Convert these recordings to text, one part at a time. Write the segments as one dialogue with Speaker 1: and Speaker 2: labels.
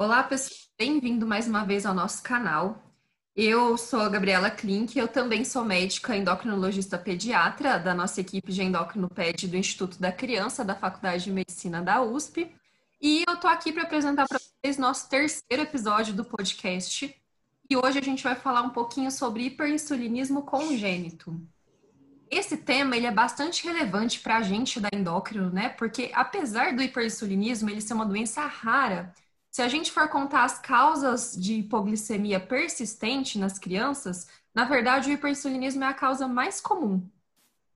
Speaker 1: Olá, pessoal, bem-vindo mais uma vez ao nosso canal. Eu sou a Gabriela Klink, eu também sou médica endocrinologista pediatra da nossa equipe de endocrinoped do Instituto da Criança da Faculdade de Medicina da USP. E eu tô aqui para apresentar para vocês nosso terceiro episódio do podcast. E hoje a gente vai falar um pouquinho sobre hiperinsulinismo congênito. Esse tema ele é bastante relevante para a gente da endócrino, né? Porque apesar do hiperinsulinismo ele ser uma doença rara, se a gente for contar as causas de hipoglicemia persistente nas crianças, na verdade o hiperinsulinismo é a causa mais comum.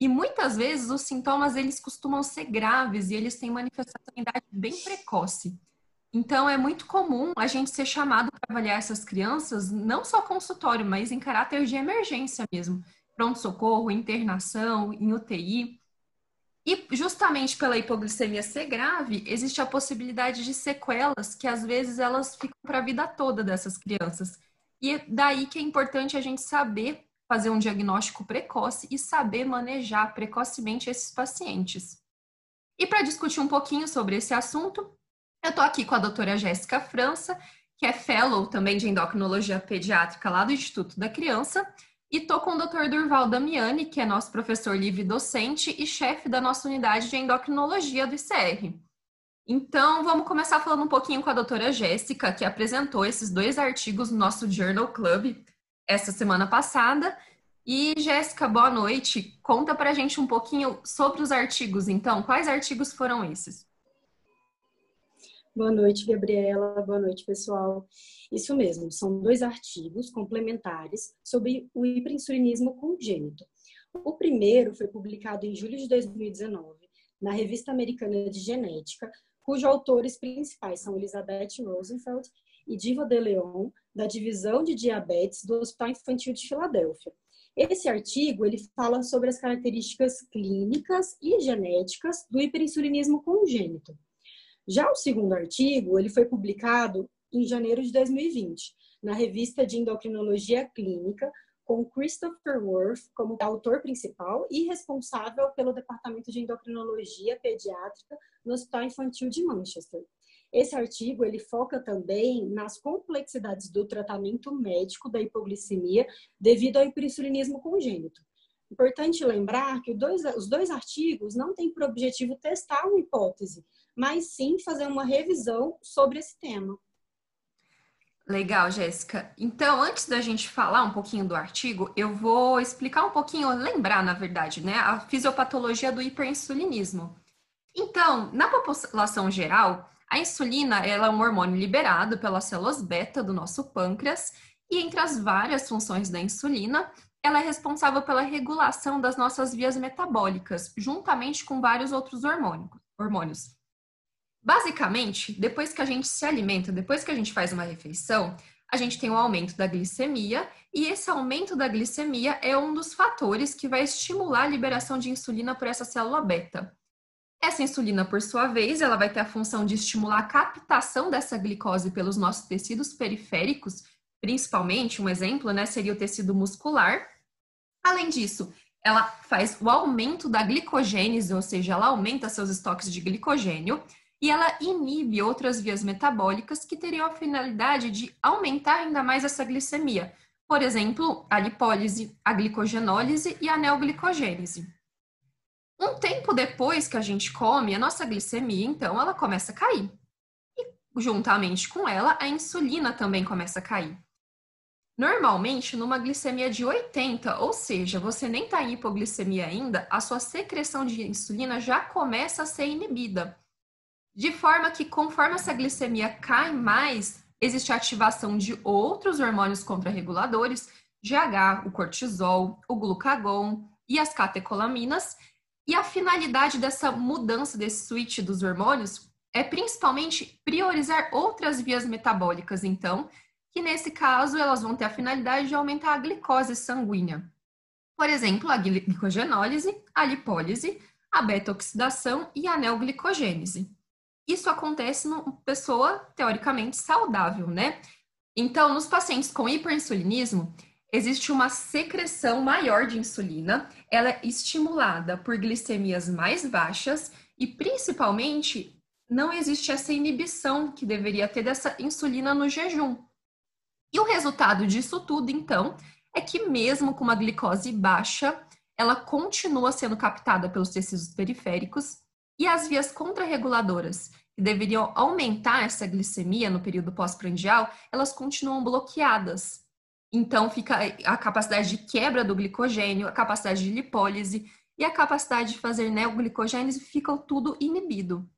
Speaker 1: E muitas vezes os sintomas eles costumam ser graves e eles têm manifestação em idade bem precoce. Então é muito comum a gente ser chamado para avaliar essas crianças não só consultório, mas em caráter de emergência mesmo, pronto-socorro, internação, em UTI. E justamente pela hipoglicemia ser grave, existe a possibilidade de sequelas que às vezes elas ficam para a vida toda dessas crianças. E é daí que é importante a gente saber fazer um diagnóstico precoce e saber manejar precocemente esses pacientes. E para discutir um pouquinho sobre esse assunto, eu estou aqui com a doutora Jéssica França, que é fellow também de endocrinologia pediátrica lá do Instituto da Criança, e estou com o Dr. Durval Damiani, que é nosso professor livre docente e chefe da nossa unidade de endocrinologia do ICR. Então, vamos começar falando um pouquinho com a doutora Jéssica, que apresentou esses dois artigos no nosso Journal Club essa semana passada. E, Jéssica, boa noite. Conta para a gente um pouquinho sobre os artigos, então. Quais artigos foram esses?
Speaker 2: Boa noite, Gabriela. Boa noite, pessoal. Isso mesmo, são dois artigos complementares sobre o hiperinsulinismo congênito. O primeiro foi publicado em julho de 2019 na Revista Americana de Genética, cujos autores principais são Elizabeth Rosenfeld e Diva de Leon, da Divisão de Diabetes do Hospital Infantil de Filadélfia. Esse artigo ele fala sobre as características clínicas e genéticas do hiperinsulinismo congênito. Já o segundo artigo, ele foi publicado em janeiro de 2020, na revista de endocrinologia clínica, com Christopher Worth como autor principal e responsável pelo departamento de endocrinologia pediátrica no Hospital Infantil de Manchester. Esse artigo ele foca também nas complexidades do tratamento médico da hipoglicemia devido ao hiperinsulinismo congênito. Importante lembrar que dois, os dois artigos não têm por objetivo testar uma hipótese, mas sim fazer uma revisão sobre esse tema.
Speaker 1: Legal, Jéssica. Então, antes da gente falar um pouquinho do artigo, eu vou explicar um pouquinho, lembrar, na verdade, né, a fisiopatologia do hiperinsulinismo. Então, na população geral, a insulina é um hormônio liberado pelas células beta do nosso pâncreas, e entre as várias funções da insulina, ela é responsável pela regulação das nossas vias metabólicas, juntamente com vários outros hormônios. Basicamente, depois que a gente se alimenta, depois que a gente faz uma refeição, a gente tem um aumento da glicemia, e esse aumento da glicemia é um dos fatores que vai estimular a liberação de insulina por essa célula beta. Essa insulina, por sua vez, ela vai ter a função de estimular a captação dessa glicose pelos nossos tecidos periféricos, principalmente, um exemplo, né, seria o tecido muscular. Além disso, ela faz o aumento da glicogênese, ou seja, ela aumenta seus estoques de glicogênio, e ela inibe outras vias metabólicas que teriam a finalidade de aumentar ainda mais essa glicemia. Por exemplo, a lipólise, a glicogenólise e a neoglicogênese. Um tempo depois que a gente come, a nossa glicemia, então, ela começa a cair. E, juntamente com ela, a insulina também começa a cair. Normalmente, numa glicemia de 80, ou seja, você nem está em hipoglicemia ainda, a sua secreção de insulina já começa a ser inibida. De forma que, conforme essa glicemia cai mais, existe a ativação de outros hormônios contrarreguladores, GH, o cortisol, o glucagon e as catecolaminas. E a finalidade dessa mudança, desse switch dos hormônios, é principalmente priorizar outras vias metabólicas, então, que nesse caso elas vão ter a finalidade de aumentar a glicose sanguínea. Por exemplo, a glicogenólise, a lipólise, a beta-oxidação e a neoglicogênese. Isso acontece numa pessoa teoricamente saudável, né? Então, nos pacientes com hiperinsulinismo, existe uma secreção maior de insulina, ela é estimulada por glicemias mais baixas e principalmente não existe essa inibição que deveria ter dessa insulina no jejum. E o resultado disso tudo, então, é que mesmo com uma glicose baixa, ela continua sendo captada pelos tecidos periféricos e as vias contrarreguladoras, que deveriam aumentar essa glicemia no período pós-prandial, elas continuam bloqueadas. Então, fica a capacidade de quebra do glicogênio, a capacidade de lipólise e a capacidade de fazer neoglicogênese ficam tudo inibido.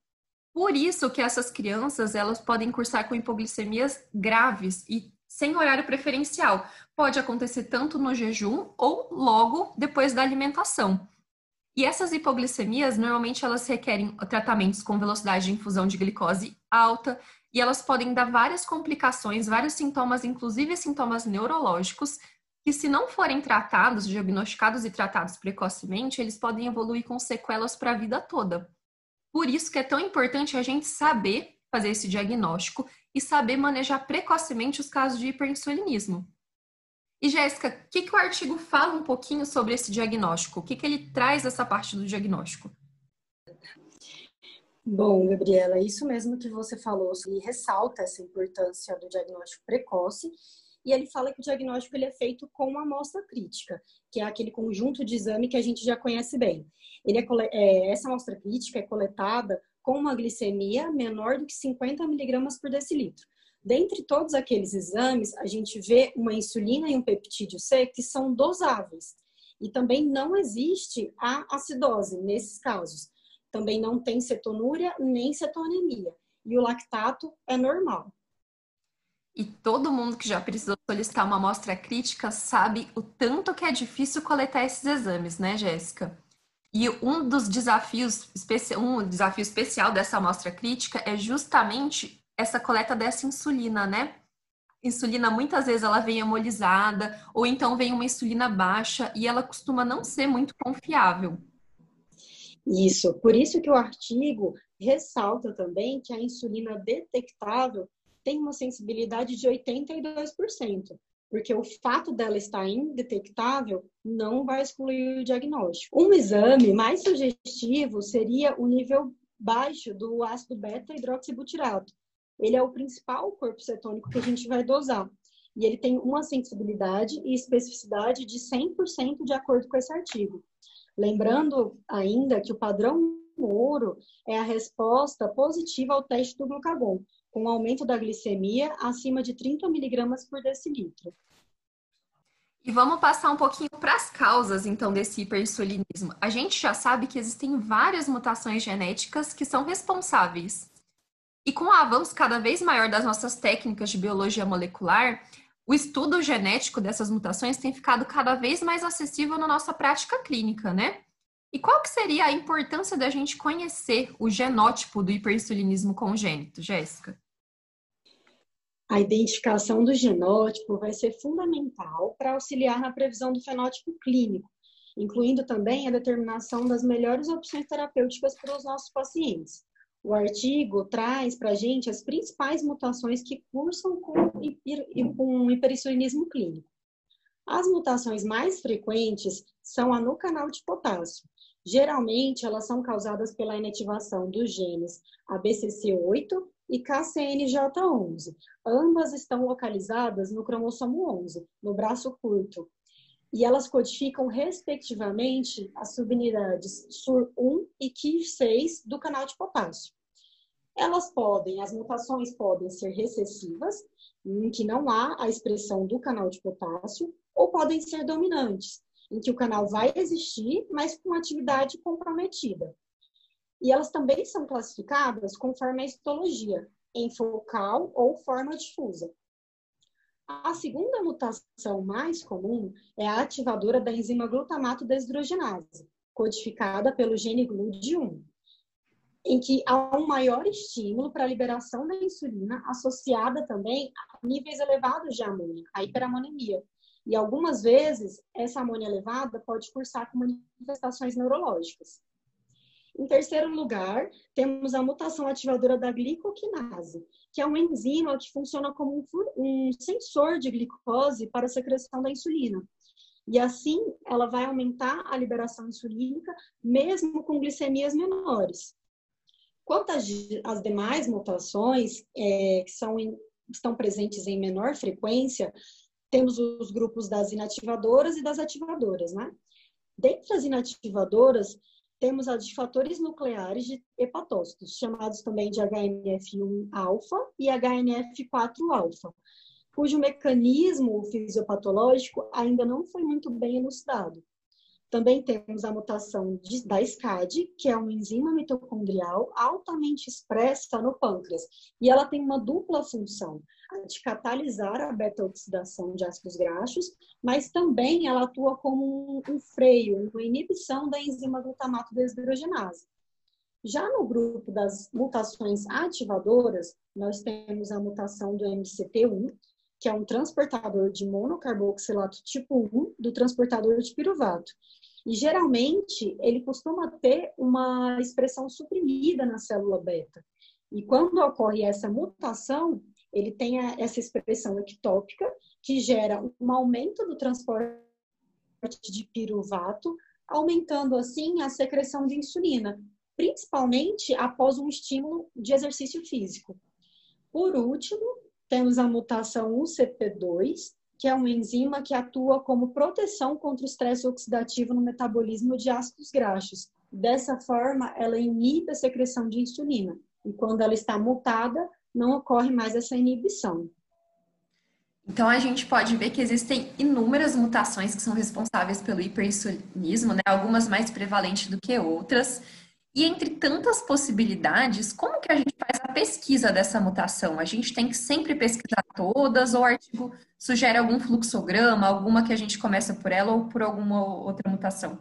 Speaker 1: Por isso que essas crianças, elas podem cursar com hipoglicemias graves e sem horário preferencial. Pode acontecer tanto no jejum ou logo depois da alimentação. E essas hipoglicemias, normalmente elas requerem tratamentos com velocidade de infusão de glicose alta e elas podem dar várias complicações, vários sintomas, inclusive sintomas neurológicos, que se não forem tratados, diagnosticados e tratados precocemente, eles podem evoluir com sequelas para a vida toda. Por isso que é tão importante a gente saber fazer esse diagnóstico e saber manejar precocemente os casos de hiperinsulinismo. E Jéssica, o que, que o artigo fala um pouquinho sobre esse diagnóstico? O que, que ele traz essa parte do diagnóstico?
Speaker 2: Bom, Gabriela, isso mesmo que você falou, e ressalta essa importância do diagnóstico precoce, e ele fala que o diagnóstico ele é feito com uma amostra crítica, que é aquele conjunto de exame que a gente já conhece bem. Ele é, é, essa amostra crítica é coletada com uma glicemia menor do que 50 miligramas por decilitro. Dentre todos aqueles exames, a gente vê uma insulina e um peptídeo C que são dosáveis. E também não existe a acidose nesses casos. Também não tem cetonúria nem cetonemia. E o lactato é normal.
Speaker 1: E todo mundo que já precisou solicitar uma amostra crítica sabe o tanto que é difícil coletar esses exames, né, Jéssica? E um dos desafios, um desafio especial dessa amostra crítica é justamente essa coleta dessa insulina, né? Insulina muitas vezes ela vem hemolizada ou então vem uma insulina baixa e ela costuma não ser muito confiável.
Speaker 2: Isso, por isso que o artigo ressalta também que a insulina detectável tem uma sensibilidade de 82%, porque o fato dela estar indetectável não vai excluir o diagnóstico. Um exame mais sugestivo seria o nível baixo do ácido beta-hidroxibutirato, ele é o principal corpo cetônico que a gente vai dosar. E ele tem uma sensibilidade e especificidade de 100% de acordo com esse artigo. Lembrando ainda que o padrão ouro é a resposta positiva ao teste do glucagon, com aumento da glicemia acima de 30 miligramas por decilitro.
Speaker 1: E vamos passar um pouquinho para as causas, então, desse hiperinsulinismo. A gente já sabe que existem várias mutações genéticas que são responsáveis e com o avanço cada vez maior das nossas técnicas de biologia molecular, o estudo genético dessas mutações tem ficado cada vez mais acessível na nossa prática clínica, né? E qual que seria a importância da gente conhecer o genótipo do hiperinsulinismo congênito, Jéssica?
Speaker 2: A identificação do genótipo vai ser fundamental para auxiliar na previsão do fenótipo clínico, incluindo também a determinação das melhores opções terapêuticas para os nossos pacientes. O artigo traz para a gente as principais mutações que cursam com, com hiperinsulinismo clínico. As mutações mais frequentes são a no canal de potássio. Geralmente, elas são causadas pela inativação dos genes ABCC8 e KCNJ11. Ambas estão localizadas no cromossomo 11, no braço curto, e elas codificam, respectivamente, as subunidades SUR1 e KIR6 do canal de potássio. Elas podem, as mutações podem ser recessivas, em que não há a expressão do canal de potássio, ou podem ser dominantes, em que o canal vai existir, mas com atividade comprometida. E elas também são classificadas conforme a histologia, em focal ou forma difusa. A segunda mutação mais comum é a ativadora da enzima glutamato desidrogenase, codificada pelo gene GLUD1, em que há um maior estímulo para a liberação da insulina, associada também a níveis elevados de amônia, a hiperamonemia. E algumas vezes, essa amônia elevada pode cursar com manifestações neurológicas. Em terceiro lugar, temos a mutação ativadora da glicoquinase, que é uma enzima que funciona como um, sensor de glicose para a secreção da insulina. E assim, ela vai aumentar a liberação insulínica, mesmo com glicemias menores. Quanto às demais mutações, é, que são em, estão presentes em menor frequência, temos os grupos das inativadoras e das ativadoras, né? Dentre as inativadoras, temos as de fatores nucleares de hepatócitos, chamados também de HNF1-alfa e HNF4-alfa, cujo mecanismo fisiopatológico ainda não foi muito bem elucidado. Também temos a mutação de, da SCAD, que é uma enzima mitocondrial altamente expressa no pâncreas, e ela tem uma dupla função, a de catalisar a beta-oxidação de ácidos graxos, mas também ela atua como um, um freio, uma inibição da enzima glutamato desidrogenase. Já no grupo das mutações ativadoras, nós temos a mutação do MCT1, que é um transportador de monocarboxilato tipo 1 do transportador de piruvato. E geralmente ele costuma ter uma expressão suprimida na célula beta. E quando ocorre essa mutação, ele tem essa expressão ectópica, que gera um aumento do transporte de piruvato, aumentando assim a secreção de insulina, principalmente após um estímulo de exercício físico. Por último, temos a mutação UCP2, que é uma enzima que atua como proteção contra o estresse oxidativo no metabolismo de ácidos graxos. Dessa forma, ela inibe a secreção de insulina. E quando ela está mutada, não ocorre mais essa inibição.
Speaker 1: Então a gente pode ver que existem inúmeras mutações que são responsáveis pelo hiperinsulinismo, né? algumas mais prevalentes do que outras. E entre tantas possibilidades, como que a gente faz a pesquisa dessa mutação? A gente tem que sempre pesquisar todas ou o artigo sugere algum fluxograma, alguma que a gente começa por ela ou por alguma outra mutação?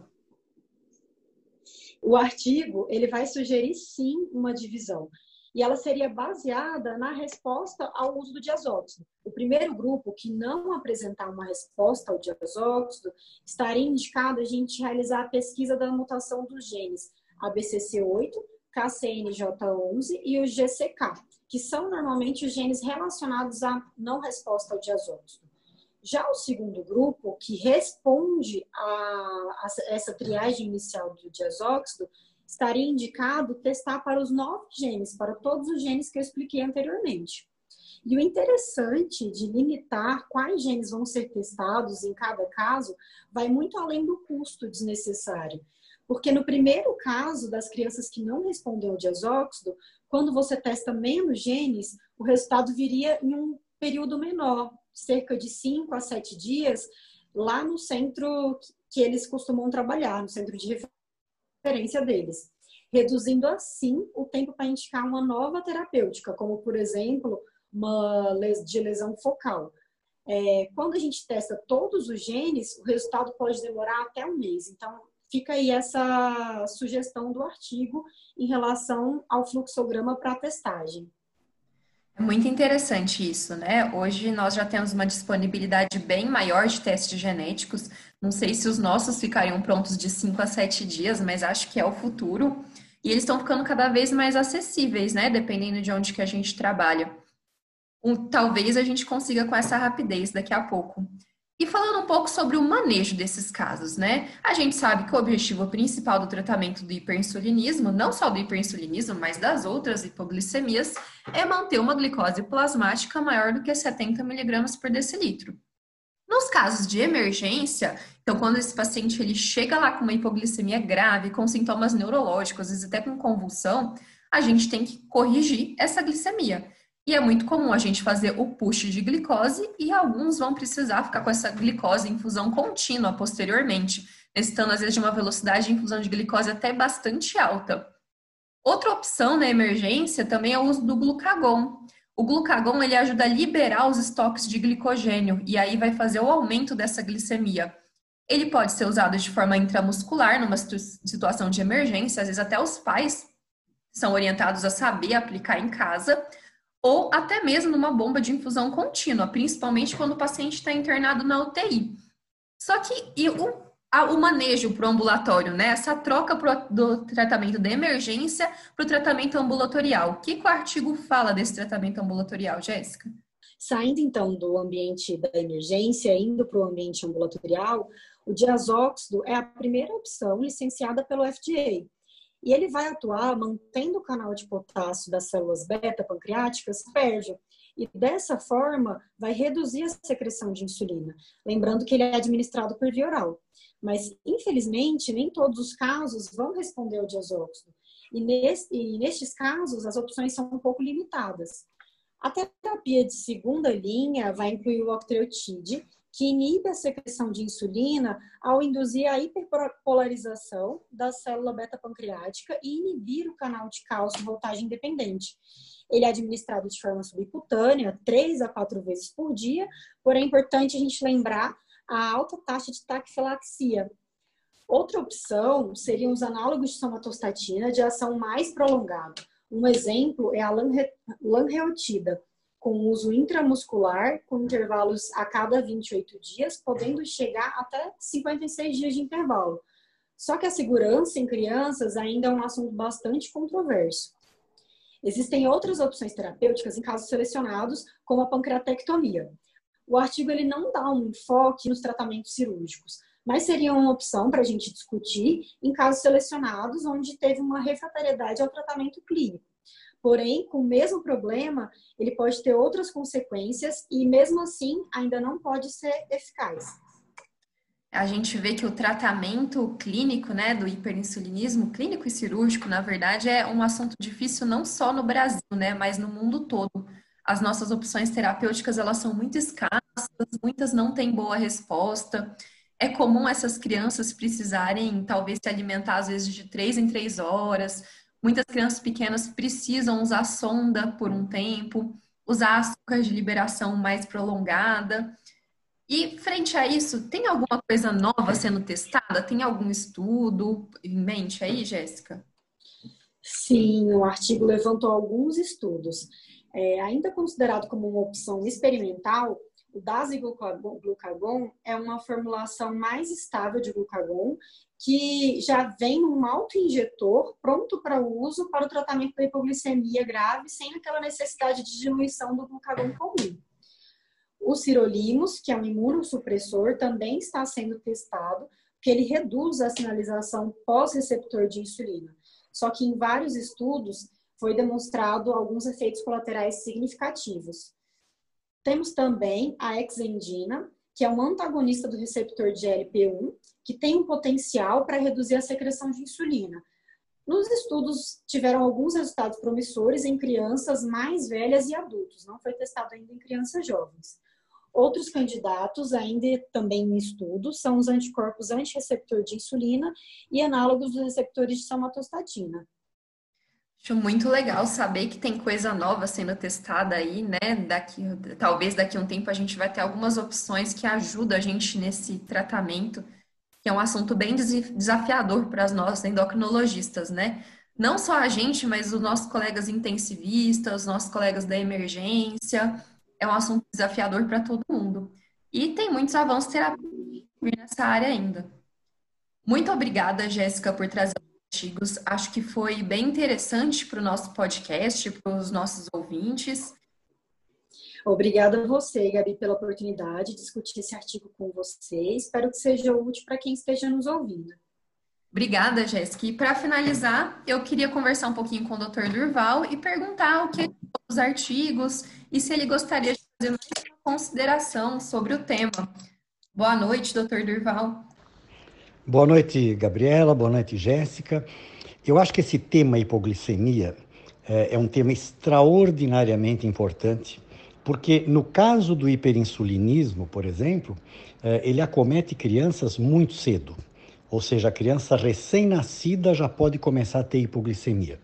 Speaker 2: O artigo, ele vai sugerir sim uma divisão. E ela seria baseada na resposta ao uso do diazóxido. O primeiro grupo que não apresentar uma resposta ao diazóxido, estaria indicado a gente realizar a pesquisa da mutação dos genes ABCC8, KCNJ11 e o GCK, que são normalmente os genes relacionados à não resposta ao diazóxido. Já o segundo grupo, que responde a, essa triagem inicial do diazóxido, estaria indicado testar para os nove genes, para todos os genes que eu expliquei anteriormente. E o interessante de limitar quais genes vão ser testados em cada caso vai muito além do custo desnecessário. Porque no primeiro caso das crianças que não respondem ao diazóxido, quando você testa menos genes, o resultado viria em um período menor, cerca de 5 a 7 dias, lá no centro que eles costumam trabalhar, no centro de referência deles, reduzindo assim o tempo para indicar uma nova terapêutica, como por exemplo, uma de lesão focal. É, quando a gente testa todos os genes, o resultado pode demorar até um mês. Então, fica aí essa sugestão do artigo em relação ao fluxograma para testagem.
Speaker 1: É muito interessante isso, né? Hoje nós já temos uma disponibilidade bem maior de testes genéticos. Não sei se os nossos ficariam prontos de 5 a 7 dias, mas acho que é o futuro. E eles estão ficando cada vez mais acessíveis, né? Dependendo de onde que a gente trabalha. Um, talvez a gente consiga com essa rapidez daqui a pouco. E falando um pouco sobre o manejo desses casos, né? A gente sabe que o objetivo principal do tratamento do hiperinsulinismo, não só do hiperinsulinismo, mas das outras hipoglicemias, é manter uma glicose plasmática maior do que 70 mg por decilitro. Nos casos de emergência, então quando esse paciente ele chega lá com uma hipoglicemia grave, com sintomas neurológicos, às vezes até com convulsão, a gente tem que corrigir essa glicemia. E é muito comum a gente fazer o push de glicose e alguns vão precisar ficar com essa glicose em infusão contínua posteriormente, necessitando às vezes de uma velocidade de infusão de glicose até bastante alta. Outra opção na emergência também é o uso do glucagon. O glucagon ele ajuda a liberar os estoques de glicogênio e aí vai fazer o aumento dessa glicemia. Ele pode ser usado de forma intramuscular numa situação de emergência, às vezes até os pais são orientados a saber aplicar em casa, ou até mesmo numa bomba de infusão contínua, principalmente quando o paciente está internado na UTI. Só que o, a, o manejo para o ambulatório, né? Essa troca pro, do tratamento de emergência para o tratamento ambulatorial. O que, que o artigo fala desse tratamento ambulatorial, Jéssica?
Speaker 2: Saindo então do ambiente da emergência, indo para o ambiente ambulatorial, o diazóxido é a primeira opção licenciada pelo FDA e ele vai atuar mantendo o canal de potássio das células beta pancreáticas fértil e dessa forma vai reduzir a secreção de insulina. Lembrando que ele é administrado por via oral. Mas, infelizmente, nem todos os casos vão responder ao diazóxido. E, nesse, e nestes casos, as opções são um pouco limitadas. A terapia de segunda linha vai incluir o octreotide, que inibe a secreção de insulina ao induzir a hiperpolarização da célula beta-pancreática e inibir o canal de cálcio voltagem independente. Ele é administrado de forma subcutânea, três a quatro vezes por dia, porém é importante a gente lembrar a alta taxa de taquifilaxia. Outra opção seriam os análogos de somatostatina de ação mais prolongada. Um exemplo é a lanreotida, com uso intramuscular, com intervalos a cada 28 dias, podendo chegar até 56 dias de intervalo. Só que a segurança em crianças ainda é um assunto bastante controverso. Existem outras opções terapêuticas em casos selecionados, como a pancreatectomia. O artigo ele não dá um enfoque nos tratamentos cirúrgicos, mas seria uma opção para a gente discutir em casos selecionados onde teve uma refratariedade ao tratamento clínico. Porém, com o mesmo problema, ele pode ter outras consequências e, mesmo assim, ainda não pode ser eficaz.
Speaker 1: A gente vê que o tratamento clínico, né, do hiperinsulinismo, clínico e cirúrgico, na verdade, é um assunto difícil não só no Brasil, né, mas no mundo todo. As nossas opções terapêuticas, elas são muito escassas, muitas não têm boa resposta. É comum essas crianças precisarem, talvez, se alimentar, às vezes, de três em três horas, Muitas crianças pequenas precisam usar sonda por um tempo, usar açúcar de liberação mais prolongada. E frente a isso, tem alguma coisa nova sendo testada? Tem algum estudo em mente aí, Jéssica?
Speaker 2: Sim, o artigo levantou alguns estudos. É, ainda considerado como uma opção experimental, o dasiglucagon é uma formulação mais estável de glucagon que já vem num auto-injetor pronto para uso para o tratamento da hipoglicemia grave sem aquela necessidade de diluição do glucagon comum. O sirolimus, que é um imunossupressor, também está sendo testado, porque ele reduz a sinalização pós-receptor de insulina. Só que em vários estudos foi demonstrado alguns efeitos colaterais significativos. Temos também a exendina, que é um antagonista do receptor de GLP-1, que tem um potencial para reduzir a secreção de insulina. Nos estudos tiveram alguns resultados promissores em crianças mais velhas e adultos, não foi testado ainda em crianças jovens. Outros candidatos, ainda também em estudo, são os anticorpos antirreceptor de insulina e análogos dos receptores de somatostatina.
Speaker 1: Acho muito legal saber que tem coisa nova sendo testada aí, né? Daqui, talvez daqui a um tempo a gente vai ter algumas opções que ajudam a gente nesse tratamento, que é um assunto bem desafiador para nossas endocrinologistas, né? Não só a gente, mas os nossos colegas intensivistas, os nossos colegas da emergência. É um assunto desafiador para todo mundo. E tem muitos avanços terapêuticos nessa área ainda. Muito obrigada, Jéssica, por trazer artigos. Acho que foi bem interessante para o nosso podcast, para os nossos ouvintes.
Speaker 2: Obrigada a você, Gabi, pela oportunidade de discutir esse artigo com você. Espero que seja útil para quem esteja nos ouvindo.
Speaker 1: Obrigada, Jéssica. E para finalizar, eu queria conversar um pouquinho com o Dr. Durval e perguntar o que os artigos e se ele gostaria de fazer uma consideração sobre o tema. Boa noite, Dr. Durval.
Speaker 3: Boa noite, Gabriela. Boa noite, Jéssica. Eu acho que esse tema hipoglicemia é, é um tema extraordinariamente importante, porque no caso do hiperinsulinismo, por exemplo, é, ele acomete crianças muito cedo. Ou seja, a criança recém-nascida já pode começar a ter hipoglicemia.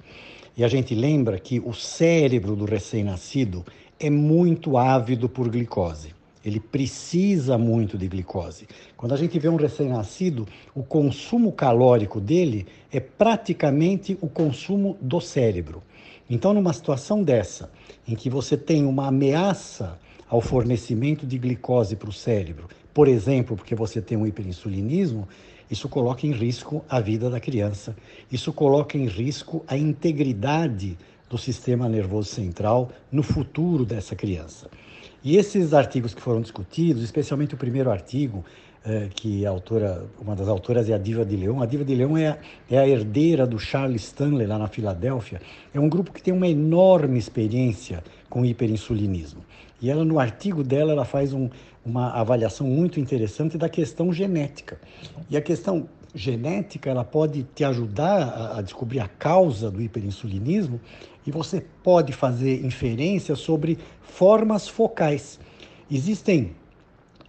Speaker 3: E a gente lembra que o cérebro do recém-nascido é muito ávido por glicose ele precisa muito de glicose. Quando a gente vê um recém-nascido, o consumo calórico dele é praticamente o consumo do cérebro. Então, numa situação dessa, em que você tem uma ameaça ao fornecimento de glicose para o cérebro, por exemplo, porque você tem um hiperinsulinismo, isso coloca em risco a vida da criança, isso coloca em risco a integridade do sistema nervoso central no futuro dessa criança. E esses artigos que foram discutidos, especialmente o primeiro artigo, é, que a autora, uma das autoras é a Diva de Leão. A Diva de Leão é é a herdeira do Charles Stanley lá na Filadélfia. É um grupo que tem uma enorme experiência com hiperinsulinismo. E ela, no artigo dela, ela faz um, uma avaliação muito interessante da questão genética. E a questão genética, ela pode te ajudar a, a descobrir a causa do hiperinsulinismo e você pode fazer inferência sobre formas focais. Existem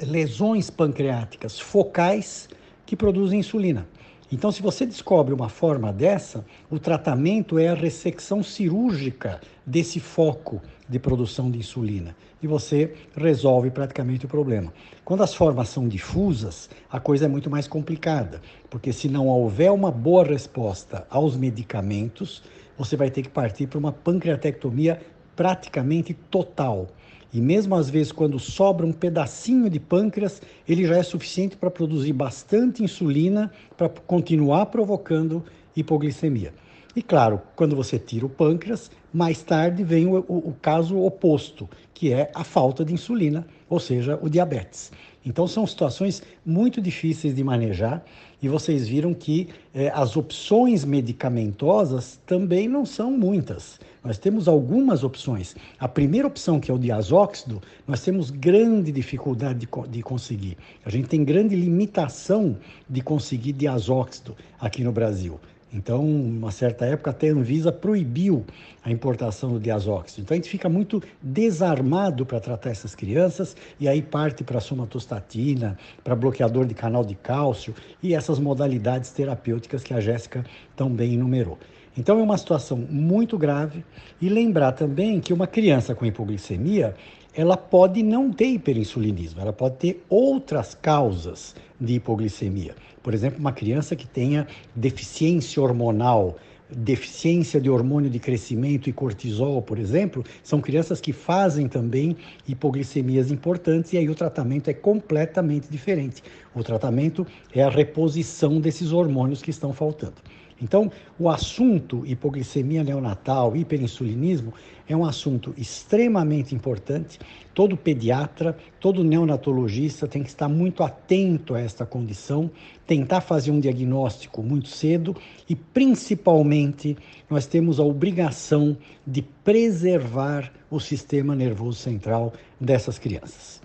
Speaker 3: lesões pancreáticas focais que produzem insulina. Então, se você descobre uma forma dessa, o tratamento é a ressecção cirúrgica desse foco de produção de insulina e você resolve praticamente o problema. Quando as formas são difusas, a coisa é muito mais complicada, porque se não houver uma boa resposta aos medicamentos, você vai ter que partir para uma pancreatectomia praticamente total. E mesmo às vezes, quando sobra um pedacinho de pâncreas, ele já é suficiente para produzir bastante insulina para continuar provocando hipoglicemia. E claro, quando você tira o pâncreas, mais tarde vem o, o, o, caso oposto, que é a falta de insulina, ou seja, o diabetes. Então são situações muito difíceis de manejar e vocês viram que eh, as opções medicamentosas também não são muitas. Nós temos algumas opções. A primeira opção, que é o diazóxido, nós temos grande dificuldade de, de conseguir. A gente tem grande limitação de conseguir diazóxido aqui no Brasil. Então, uma certa época, até a Anvisa proibiu a importação do diazóxido. Então, a gente fica muito desarmado para tratar essas crianças e aí parte para somatostatina, para bloqueador de canal de cálcio e essas modalidades terapêuticas que a Jéssica também enumerou. Então é uma situação muito grave e lembrar também que uma criança com hipoglicemia, ela pode não ter hiperinsulinismo, ela pode ter outras causas de hipoglicemia. Por exemplo, uma criança que tenha deficiência hormonal, deficiência de hormônio de crescimento e cortisol, por exemplo, são crianças que fazem também hipoglicemias importantes e aí o tratamento é completamente diferente. O tratamento é a reposição desses hormônios que estão faltando. Então, o assunto hipoglicemia neonatal, hiperinsulinismo, é um assunto extremamente importante. Todo pediatra, todo neonatologista tem que estar muito atento a esta condição, tentar fazer um diagnóstico muito cedo e, principalmente, nós temos a obrigação de preservar o sistema nervoso central dessas crianças.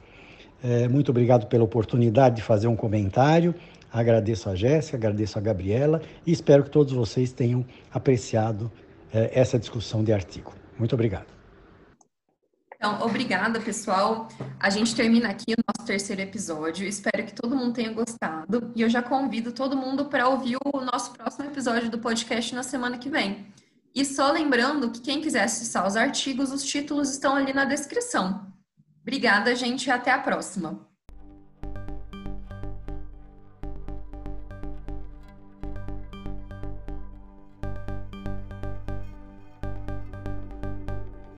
Speaker 3: É, muito obrigado pela oportunidade de fazer um comentário. Agradeço a Jéssica, agradeço a Gabriela e espero que todos vocês tenham apreciado eh, essa discussão de artigo. Muito obrigado.
Speaker 1: Então, obrigada, pessoal. A gente termina aqui o nosso terceiro episódio. Espero que todo mundo tenha gostado. E eu já convido todo mundo para ouvir o nosso próximo episódio do podcast na semana que vem. E só lembrando que quem quiser acessar os artigos, os títulos estão ali na descrição. Obrigada, gente, e até a próxima.